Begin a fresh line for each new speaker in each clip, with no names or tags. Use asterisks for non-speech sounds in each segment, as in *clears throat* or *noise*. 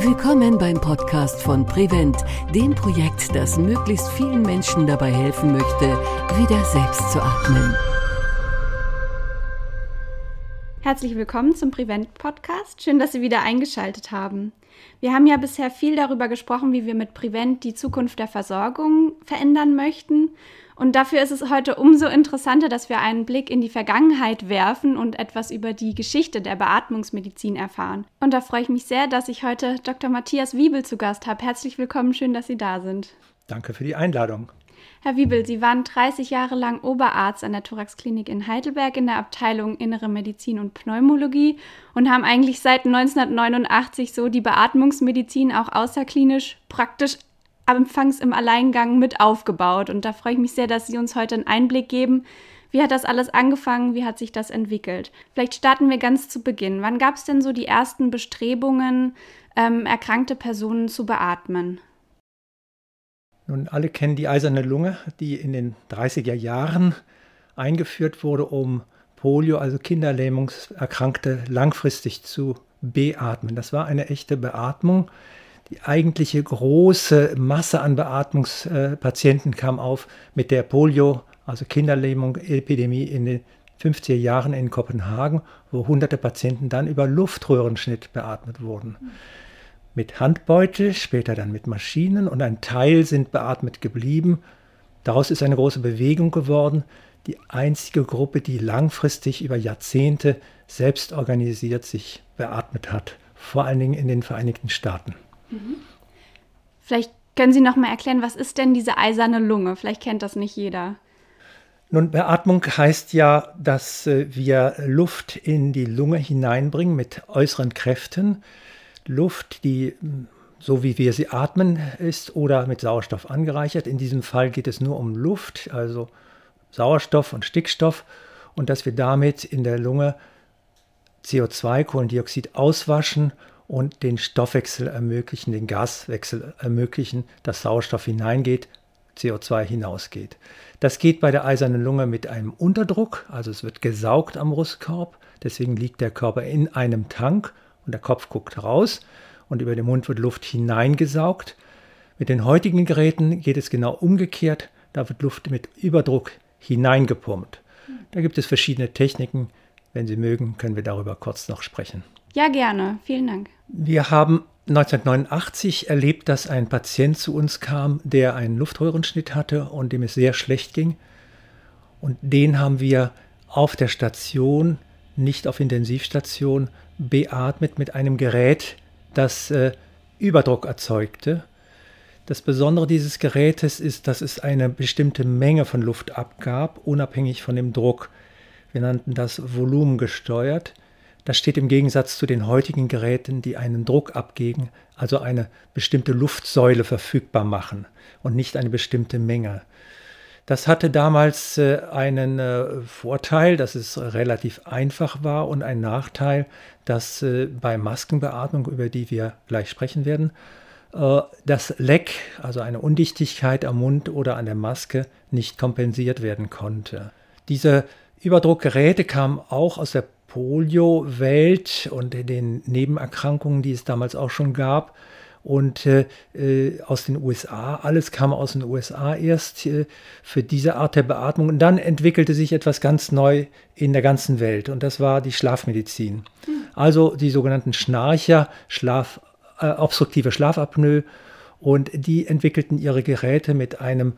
Willkommen beim Podcast von Prevent, dem Projekt, das möglichst vielen Menschen dabei helfen möchte, wieder selbst zu atmen.
Herzlich willkommen zum Prevent Podcast. Schön, dass Sie wieder eingeschaltet haben. Wir haben ja bisher viel darüber gesprochen, wie wir mit Prevent die Zukunft der Versorgung verändern möchten. Und dafür ist es heute umso interessanter, dass wir einen Blick in die Vergangenheit werfen und etwas über die Geschichte der Beatmungsmedizin erfahren. Und da freue ich mich sehr, dass ich heute Dr. Matthias Wiebel zu Gast habe. Herzlich willkommen, schön, dass Sie da sind.
Danke für die Einladung.
Herr Wiebel, Sie waren 30 Jahre lang Oberarzt an der Thoraxklinik in Heidelberg in der Abteilung Innere Medizin und Pneumologie und haben eigentlich seit 1989 so die Beatmungsmedizin auch außerklinisch praktisch anfangs im Alleingang mit aufgebaut. Und da freue ich mich sehr, dass Sie uns heute einen Einblick geben. Wie hat das alles angefangen? Wie hat sich das entwickelt? Vielleicht starten wir ganz zu Beginn. Wann gab es denn so die ersten Bestrebungen, ähm, erkrankte Personen zu beatmen?
Nun, alle kennen die eiserne Lunge, die in den 30er Jahren eingeführt wurde, um Polio, also Kinderlähmungserkrankte, langfristig zu beatmen. Das war eine echte Beatmung die eigentliche große Masse an Beatmungspatienten kam auf mit der Polio, also Kinderlähmung, Epidemie in den 50er Jahren in Kopenhagen, wo hunderte Patienten dann über Luftröhrenschnitt beatmet wurden. Mit Handbeutel, später dann mit Maschinen und ein Teil sind beatmet geblieben. Daraus ist eine große Bewegung geworden. Die einzige Gruppe, die langfristig über Jahrzehnte selbst organisiert sich beatmet hat, vor allen Dingen in den Vereinigten Staaten.
Vielleicht können Sie noch mal erklären, was ist denn diese eiserne Lunge? Vielleicht kennt das nicht jeder.
Nun, Beatmung heißt ja, dass äh, wir Luft in die Lunge hineinbringen mit äußeren Kräften. Luft, die hm, so wie wir sie atmen ist oder mit Sauerstoff angereichert. In diesem Fall geht es nur um Luft, also Sauerstoff und Stickstoff und dass wir damit in der Lunge CO2, Kohlendioxid auswaschen und den Stoffwechsel ermöglichen, den Gaswechsel ermöglichen, dass Sauerstoff hineingeht, CO2 hinausgeht. Das geht bei der eisernen Lunge mit einem Unterdruck, also es wird gesaugt am Brustkorb, deswegen liegt der Körper in einem Tank und der Kopf guckt raus und über den Mund wird Luft hineingesaugt. Mit den heutigen Geräten geht es genau umgekehrt, da wird Luft mit Überdruck hineingepumpt. Da gibt es verschiedene Techniken. Wenn Sie mögen, können wir darüber kurz noch sprechen.
Ja, gerne. Vielen Dank.
Wir haben 1989 erlebt, dass ein Patient zu uns kam, der einen Luftröhrenschnitt hatte und dem es sehr schlecht ging. Und den haben wir auf der Station, nicht auf Intensivstation, beatmet mit einem Gerät, das äh, Überdruck erzeugte. Das Besondere dieses Gerätes ist, dass es eine bestimmte Menge von Luft abgab, unabhängig von dem Druck. Wir nannten das volumengesteuert. Das steht im Gegensatz zu den heutigen Geräten, die einen Druck abgeben, also eine bestimmte Luftsäule verfügbar machen und nicht eine bestimmte Menge. Das hatte damals äh, einen äh, Vorteil, dass es relativ einfach war und einen Nachteil, dass äh, bei Maskenbeatmung, über die wir gleich sprechen werden, das Leck, also eine Undichtigkeit am Mund oder an der Maske, nicht kompensiert werden konnte. Diese Überdruckgeräte kamen auch aus der Polio-Welt und den Nebenerkrankungen, die es damals auch schon gab. Und äh, äh aus den USA, alles kam aus den USA erst äh, für diese Art der Beatmung. Und dann entwickelte sich etwas ganz neu in der ganzen Welt. Und das war die Schlafmedizin. Hm. Also die sogenannten Schnarcher, Schlaf, äh, obstruktive Schlafapnoe. Und die entwickelten ihre Geräte mit einem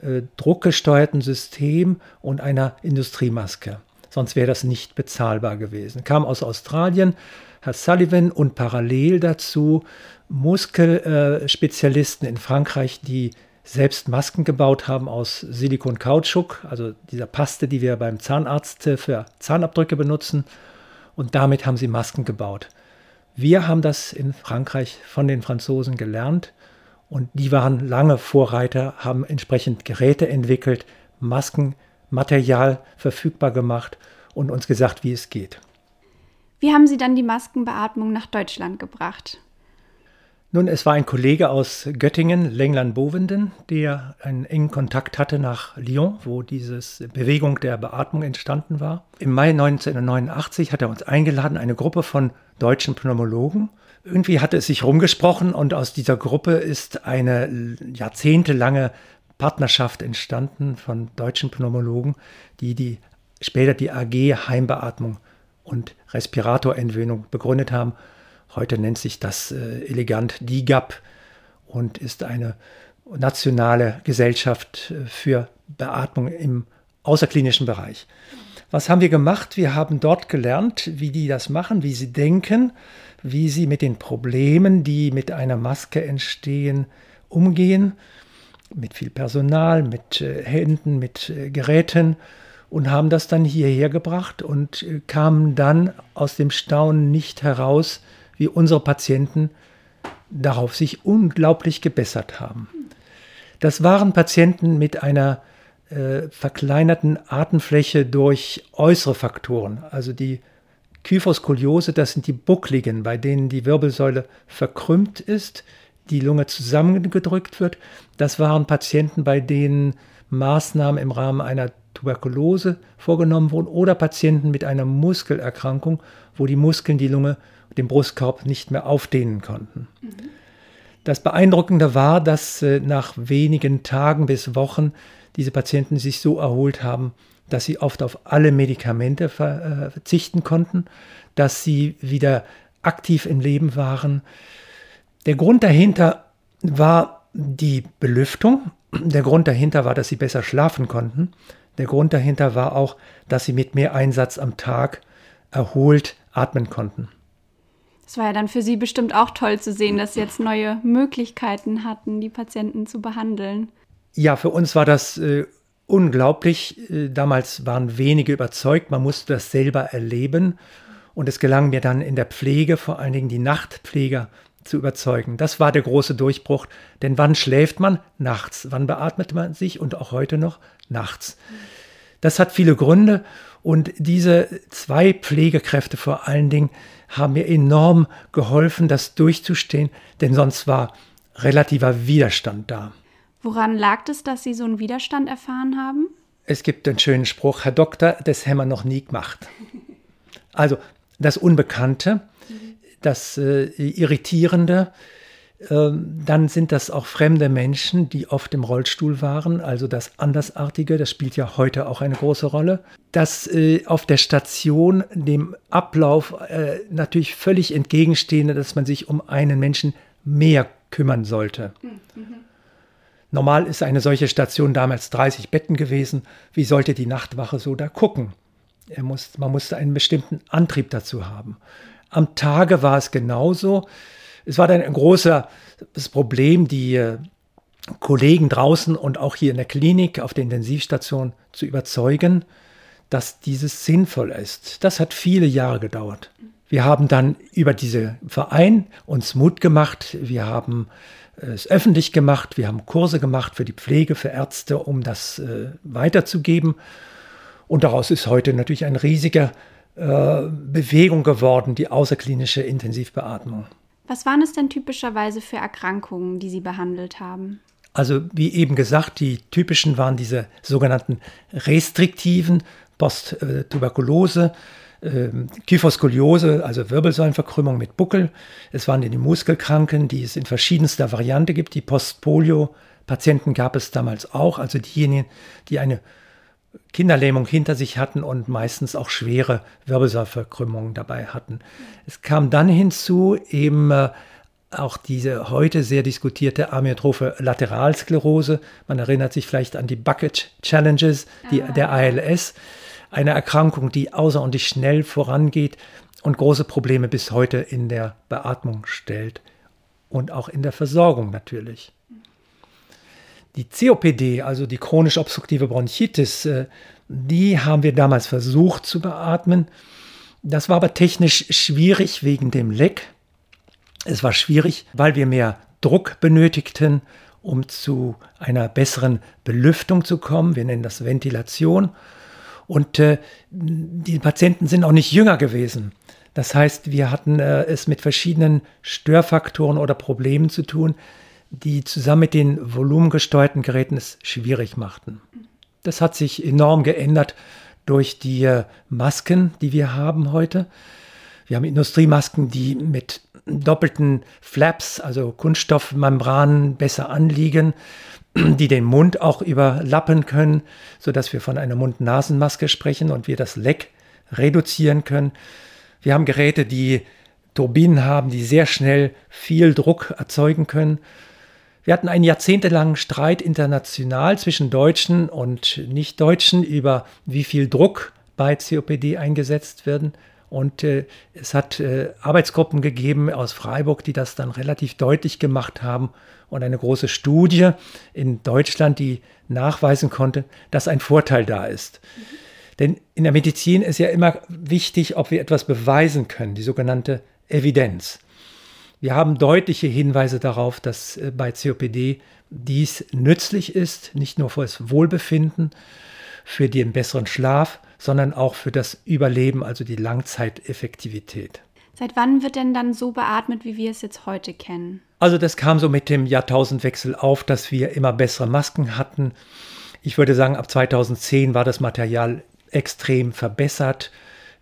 äh, druckgesteuerten System und einer Industriemaske sonst wäre das nicht bezahlbar gewesen. Kam aus Australien, Herr Sullivan und parallel dazu Muskelspezialisten in Frankreich, die selbst Masken gebaut haben aus Silikon-Kautschuk, also dieser Paste, die wir beim Zahnarzt für Zahnabdrücke benutzen. Und damit haben sie Masken gebaut. Wir haben das in Frankreich von den Franzosen gelernt und die waren lange Vorreiter, haben entsprechend Geräte entwickelt, Masken Material verfügbar gemacht und uns gesagt, wie es geht.
Wie haben Sie dann die Maskenbeatmung nach Deutschland gebracht?
Nun, es war ein Kollege aus Göttingen, Lengland Bovenden, der einen engen Kontakt hatte nach Lyon, wo diese Bewegung der Beatmung entstanden war. Im Mai 1989 hat er uns eingeladen, eine Gruppe von deutschen Pneumologen. Irgendwie hatte es sich rumgesprochen und aus dieser Gruppe ist eine jahrzehntelange Partnerschaft entstanden von deutschen Pneumologen, die, die später die AG Heimbeatmung und Respiratorentwöhnung begründet haben. Heute nennt sich das äh, elegant DIGAP und ist eine nationale Gesellschaft äh, für Beatmung im außerklinischen Bereich. Was haben wir gemacht? Wir haben dort gelernt, wie die das machen, wie sie denken, wie sie mit den Problemen, die mit einer Maske entstehen, umgehen. Mit viel Personal, mit äh, Händen, mit äh, Geräten und haben das dann hierher gebracht und äh, kamen dann aus dem Staunen nicht heraus, wie unsere Patienten darauf sich unglaublich gebessert haben. Das waren Patienten mit einer äh, verkleinerten Atemfläche durch äußere Faktoren. Also die Kyphoskoliose, das sind die Buckligen, bei denen die Wirbelsäule verkrümmt ist, die Lunge zusammengedrückt wird. Das waren Patienten, bei denen Maßnahmen im Rahmen einer Tuberkulose vorgenommen wurden oder Patienten mit einer Muskelerkrankung, wo die Muskeln die Lunge, den Brustkorb nicht mehr aufdehnen konnten. Mhm. Das Beeindruckende war, dass äh, nach wenigen Tagen bis Wochen diese Patienten sich so erholt haben, dass sie oft auf alle Medikamente äh, verzichten konnten, dass sie wieder aktiv im Leben waren. Der Grund dahinter war die Belüftung. Der Grund dahinter war, dass sie besser schlafen konnten. Der Grund dahinter war auch, dass sie mit mehr Einsatz am Tag erholt atmen konnten.
Es war ja dann für Sie bestimmt auch toll zu sehen, dass Sie jetzt neue Möglichkeiten hatten, die Patienten zu behandeln.
Ja, für uns war das äh, unglaublich. Äh, damals waren wenige überzeugt, man musste das selber erleben. Und es gelang mir dann in der Pflege, vor allen Dingen die Nachtpfleger, zu überzeugen. Das war der große Durchbruch. Denn wann schläft man? Nachts. Wann beatmet man sich? Und auch heute noch nachts. Das hat viele Gründe. Und diese zwei Pflegekräfte vor allen Dingen haben mir enorm geholfen, das durchzustehen. Denn sonst war relativer Widerstand da.
Woran lag es, dass Sie so einen Widerstand erfahren haben?
Es gibt einen schönen Spruch, Herr Doktor, das haben wir noch nie gemacht. Also das Unbekannte, das äh, Irritierende, äh, dann sind das auch fremde Menschen, die oft im Rollstuhl waren, also das Andersartige, das spielt ja heute auch eine große Rolle. Das äh, auf der Station dem Ablauf äh, natürlich völlig entgegenstehende, dass man sich um einen Menschen mehr kümmern sollte. Mhm. Normal ist eine solche Station damals 30 Betten gewesen. Wie sollte die Nachtwache so da gucken? Muss, man musste einen bestimmten Antrieb dazu haben. Am Tage war es genauso. Es war dann ein großes Problem, die äh, Kollegen draußen und auch hier in der Klinik auf der Intensivstation zu überzeugen, dass dieses sinnvoll ist. Das hat viele Jahre gedauert. Wir haben dann über diesen Verein uns Mut gemacht. Wir haben es öffentlich gemacht. Wir haben Kurse gemacht für die Pflege, für Ärzte, um das äh, weiterzugeben. Und daraus ist heute natürlich eine riesige äh, Bewegung geworden, die außerklinische Intensivbeatmung.
Was waren es denn typischerweise für Erkrankungen, die Sie behandelt haben?
Also wie eben gesagt, die typischen waren diese sogenannten restriktiven Posttuberkulose, äh, Kyphoskoliose, also Wirbelsäulenverkrümmung mit Buckel. Es waren die Muskelkranken, die es in verschiedenster Variante gibt. Die Postpolio-Patienten gab es damals auch, also diejenigen, die eine Kinderlähmung hinter sich hatten und meistens auch schwere Wirbelsäulverkrümmungen dabei hatten. Es kam dann hinzu eben äh, auch diese heute sehr diskutierte amyotrophe Lateralsklerose. Man erinnert sich vielleicht an die Bucket Challenges, die, ah. der ALS eine Erkrankung, die außerordentlich schnell vorangeht und große Probleme bis heute in der Beatmung stellt und auch in der Versorgung natürlich. Die COPD, also die chronisch obstruktive Bronchitis, äh, die haben wir damals versucht zu beatmen. Das war aber technisch schwierig wegen dem Leck. Es war schwierig, weil wir mehr Druck benötigten, um zu einer besseren Belüftung zu kommen. Wir nennen das Ventilation. Und äh, die Patienten sind auch nicht jünger gewesen. Das heißt, wir hatten äh, es mit verschiedenen Störfaktoren oder Problemen zu tun, die zusammen mit den volumengesteuerten Geräten es schwierig machten. Das hat sich enorm geändert durch die äh, Masken, die wir haben heute. Wir haben Industriemasken, die mit doppelten Flaps, also Kunststoffmembranen, besser anliegen, *clears throat* die den Mund auch überlappen können, sodass wir von einer Mund-Nasen-Maske sprechen und wir das Leck reduzieren können. Wir haben Geräte, die Turbinen haben, die sehr schnell viel Druck erzeugen können. Wir hatten einen jahrzehntelangen Streit international zwischen Deutschen und Nicht-Deutschen über wie viel Druck bei COPD eingesetzt werden. Und äh, es hat äh, Arbeitsgruppen gegeben aus Freiburg, die das dann relativ deutlich gemacht haben. Und eine große Studie in Deutschland, die nachweisen konnte, dass ein Vorteil da ist. Mhm. Denn in der Medizin ist ja immer wichtig, ob wir etwas beweisen können, die sogenannte Evidenz. Wir haben deutliche Hinweise darauf, dass äh, bei COPD dies nützlich ist, nicht nur für das Wohlbefinden, für den besseren Schlaf, sondern auch für das Überleben, also die Langzeiteffektivität.
Seit wann wird denn dann so beatmet, wie wir es jetzt heute kennen?
Also das kam so mit dem Jahrtausendwechsel auf, dass wir immer bessere Masken hatten. Ich würde sagen, ab 2010 war das Material extrem verbessert.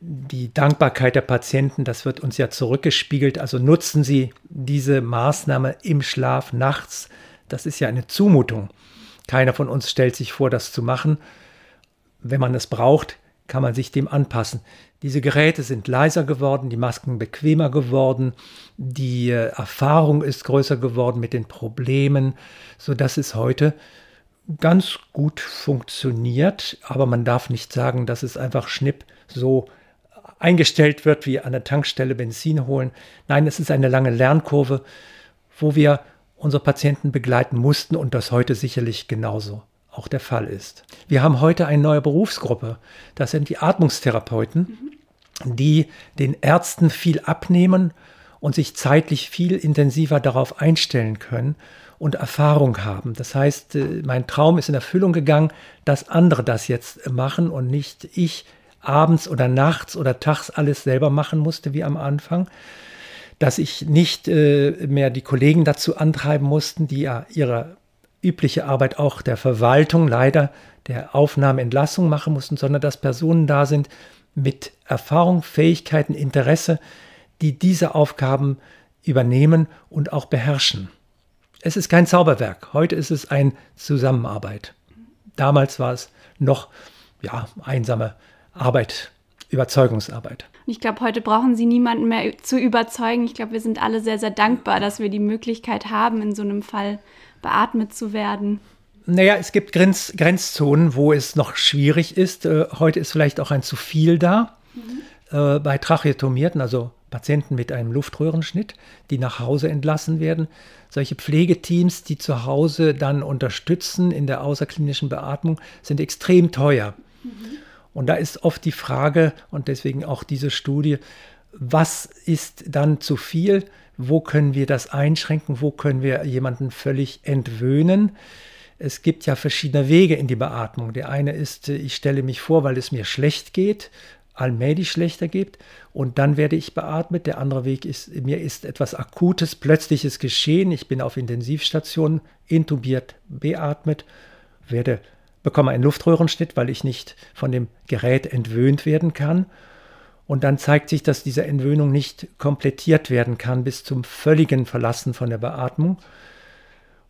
Die Dankbarkeit der Patienten, das wird uns ja zurückgespiegelt. Also nutzen Sie diese Maßnahme im Schlaf nachts. Das ist ja eine Zumutung. Keiner von uns stellt sich vor, das zu machen. Wenn man es braucht, kann man sich dem anpassen. Diese Geräte sind leiser geworden, die Masken bequemer geworden, die äh, Erfahrung ist größer geworden mit den Problemen, sodass es heute ganz gut funktioniert. Aber man darf nicht sagen, dass es einfach schnipp so eingestellt wird wie an der Tankstelle Benzin holen. Nein, es ist eine lange Lernkurve, wo wir unsere Patienten begleiten mussten und das heute sicherlich genauso auch der Fall ist. Wir haben heute eine neue Berufsgruppe. Das sind die Atmungstherapeuten, die den Ärzten viel abnehmen und sich zeitlich viel intensiver darauf einstellen können und Erfahrung haben. Das heißt, äh, mein Traum ist in Erfüllung gegangen, dass andere das jetzt machen und nicht ich abends oder nachts oder tags alles selber machen musste wie am Anfang. Dass ich nicht äh, mehr die Kollegen dazu antreiben mussten, die ja ihre übliche Arbeit auch der Verwaltung leider der Aufnahme, Entlassung machen mussten, sondern dass Personen da sind mit Erfahrung, Fähigkeiten, Interesse, die diese Aufgaben übernehmen und auch beherrschen. Es ist kein Zauberwerk. Heute ist es eine Zusammenarbeit. Damals war es noch ja, einsame Arbeit, Überzeugungsarbeit.
Ich glaube, heute brauchen Sie niemanden mehr zu überzeugen. Ich glaube, wir sind alle sehr, sehr dankbar, dass wir die Möglichkeit haben, in so einem Fall beatmet zu werden.
Naja, es gibt Grenz, Grenzzonen, wo es noch schwierig ist. Äh, heute ist vielleicht auch ein zu viel da. Mhm. Äh, bei Tracheotomierten, also Patienten mit einem Luftröhrenschnitt, die nach Hause entlassen werden. Solche Pflegeteams, die zu Hause dann unterstützen in der außerklinischen Beatmung, sind extrem teuer. Mhm. Und da ist oft die Frage, und deswegen auch diese Studie, was ist dann zu viel? Wo können wir das einschränken? Wo können wir jemanden völlig entwöhnen? Es gibt ja verschiedene Wege in die Beatmung. Der eine ist, ich stelle mich vor, weil es mir schlecht geht, allmählich schlechter geht und dann werde ich beatmet. Der andere Weg ist, mir ist etwas Akutes, plötzliches Geschehen. Ich bin auf Intensivstation, intubiert, beatmet, werde bekomme einen Luftröhrenschnitt, weil ich nicht von dem Gerät entwöhnt werden kann. Und dann zeigt sich, dass diese Entwöhnung nicht komplettiert werden kann bis zum völligen Verlassen von der Beatmung.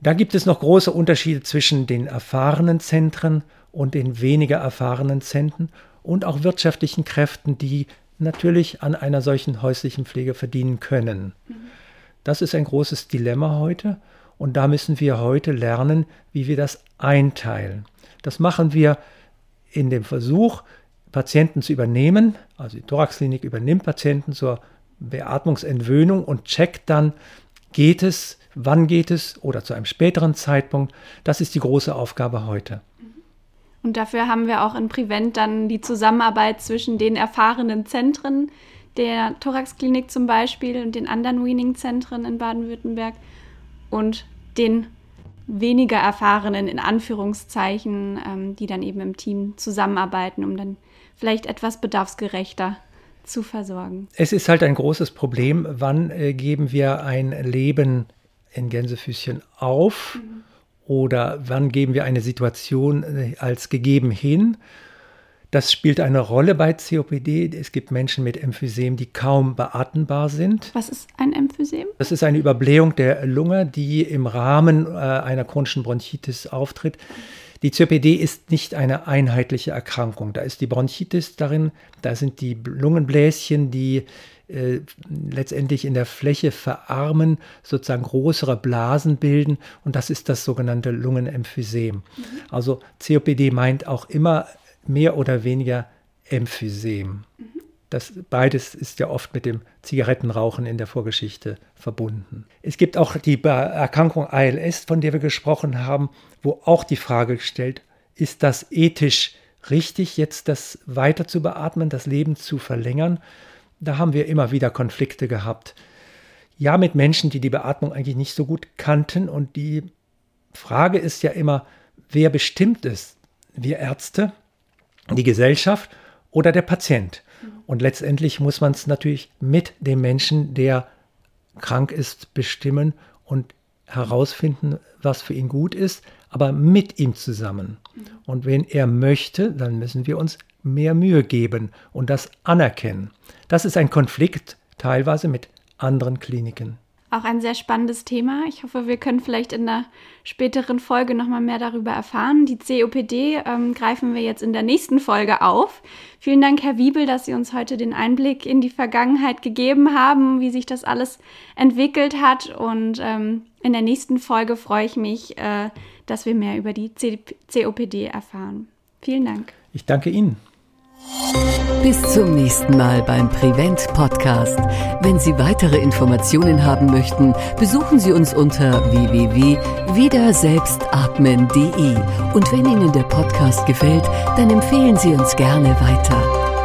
Da gibt es noch große Unterschiede zwischen den erfahrenen Zentren und den weniger erfahrenen Zentren und auch wirtschaftlichen Kräften, die natürlich an einer solchen häuslichen Pflege verdienen können. Das ist ein großes Dilemma heute und da müssen wir heute lernen, wie wir das einteilen. Das machen wir in dem Versuch, Patienten zu übernehmen. Also die Thoraxklinik übernimmt Patienten zur Beatmungsentwöhnung und checkt dann, geht es, wann geht es oder zu einem späteren Zeitpunkt. Das ist die große Aufgabe heute.
Und dafür haben wir auch in Prevent dann die Zusammenarbeit zwischen den erfahrenen Zentren der Thoraxklinik zum Beispiel und den anderen Weaning-Zentren in Baden-Württemberg und den weniger erfahrenen, in Anführungszeichen, ähm, die dann eben im Team zusammenarbeiten, um dann vielleicht etwas bedarfsgerechter zu versorgen.
Es ist halt ein großes Problem, wann äh, geben wir ein Leben in Gänsefüßchen auf mhm. oder wann geben wir eine Situation äh, als gegeben hin. Das spielt eine Rolle bei COPD. Es gibt Menschen mit Emphysem, die kaum beatmbar sind.
Was ist ein Emphysem?
Das ist eine Überblähung der Lunge, die im Rahmen äh, einer chronischen Bronchitis auftritt. Die COPD ist nicht eine einheitliche Erkrankung. Da ist die Bronchitis darin, da sind die Lungenbläschen, die äh, letztendlich in der Fläche verarmen, sozusagen größere Blasen bilden und das ist das sogenannte Lungenemphysem. Mhm. Also COPD meint auch immer mehr oder weniger Emphysem. Mhm. Das beides ist ja oft mit dem Zigarettenrauchen in der Vorgeschichte verbunden. Es gibt auch die Erkrankung ALS, von der wir gesprochen haben, wo auch die Frage gestellt, ist das ethisch richtig, jetzt das weiter zu beatmen, das Leben zu verlängern? Da haben wir immer wieder Konflikte gehabt. Ja, mit Menschen, die die Beatmung eigentlich nicht so gut kannten. Und die Frage ist ja immer, wer bestimmt es? Wir Ärzte, die Gesellschaft oder der Patient? Und letztendlich muss man es natürlich mit dem Menschen, der krank ist, bestimmen und herausfinden, was für ihn gut ist, aber mit ihm zusammen. Und wenn er möchte, dann müssen wir uns mehr Mühe geben und das anerkennen. Das ist ein Konflikt teilweise mit anderen Kliniken.
Auch ein sehr spannendes Thema. Ich hoffe, wir können vielleicht in einer späteren Folge nochmal mehr darüber erfahren. Die COPD ähm, greifen wir jetzt in der nächsten Folge auf. Vielen Dank, Herr Wiebel, dass Sie uns heute den Einblick in die Vergangenheit gegeben haben, wie sich das alles entwickelt hat. Und ähm, in der nächsten Folge freue ich mich, äh, dass wir mehr über die COPD erfahren. Vielen Dank.
Ich danke Ihnen.
Bis zum nächsten Mal beim Prevent Podcast. Wenn Sie weitere Informationen haben möchten, besuchen Sie uns unter www.wiederselbstatmen.de. Und wenn Ihnen der Podcast gefällt, dann empfehlen Sie uns gerne weiter.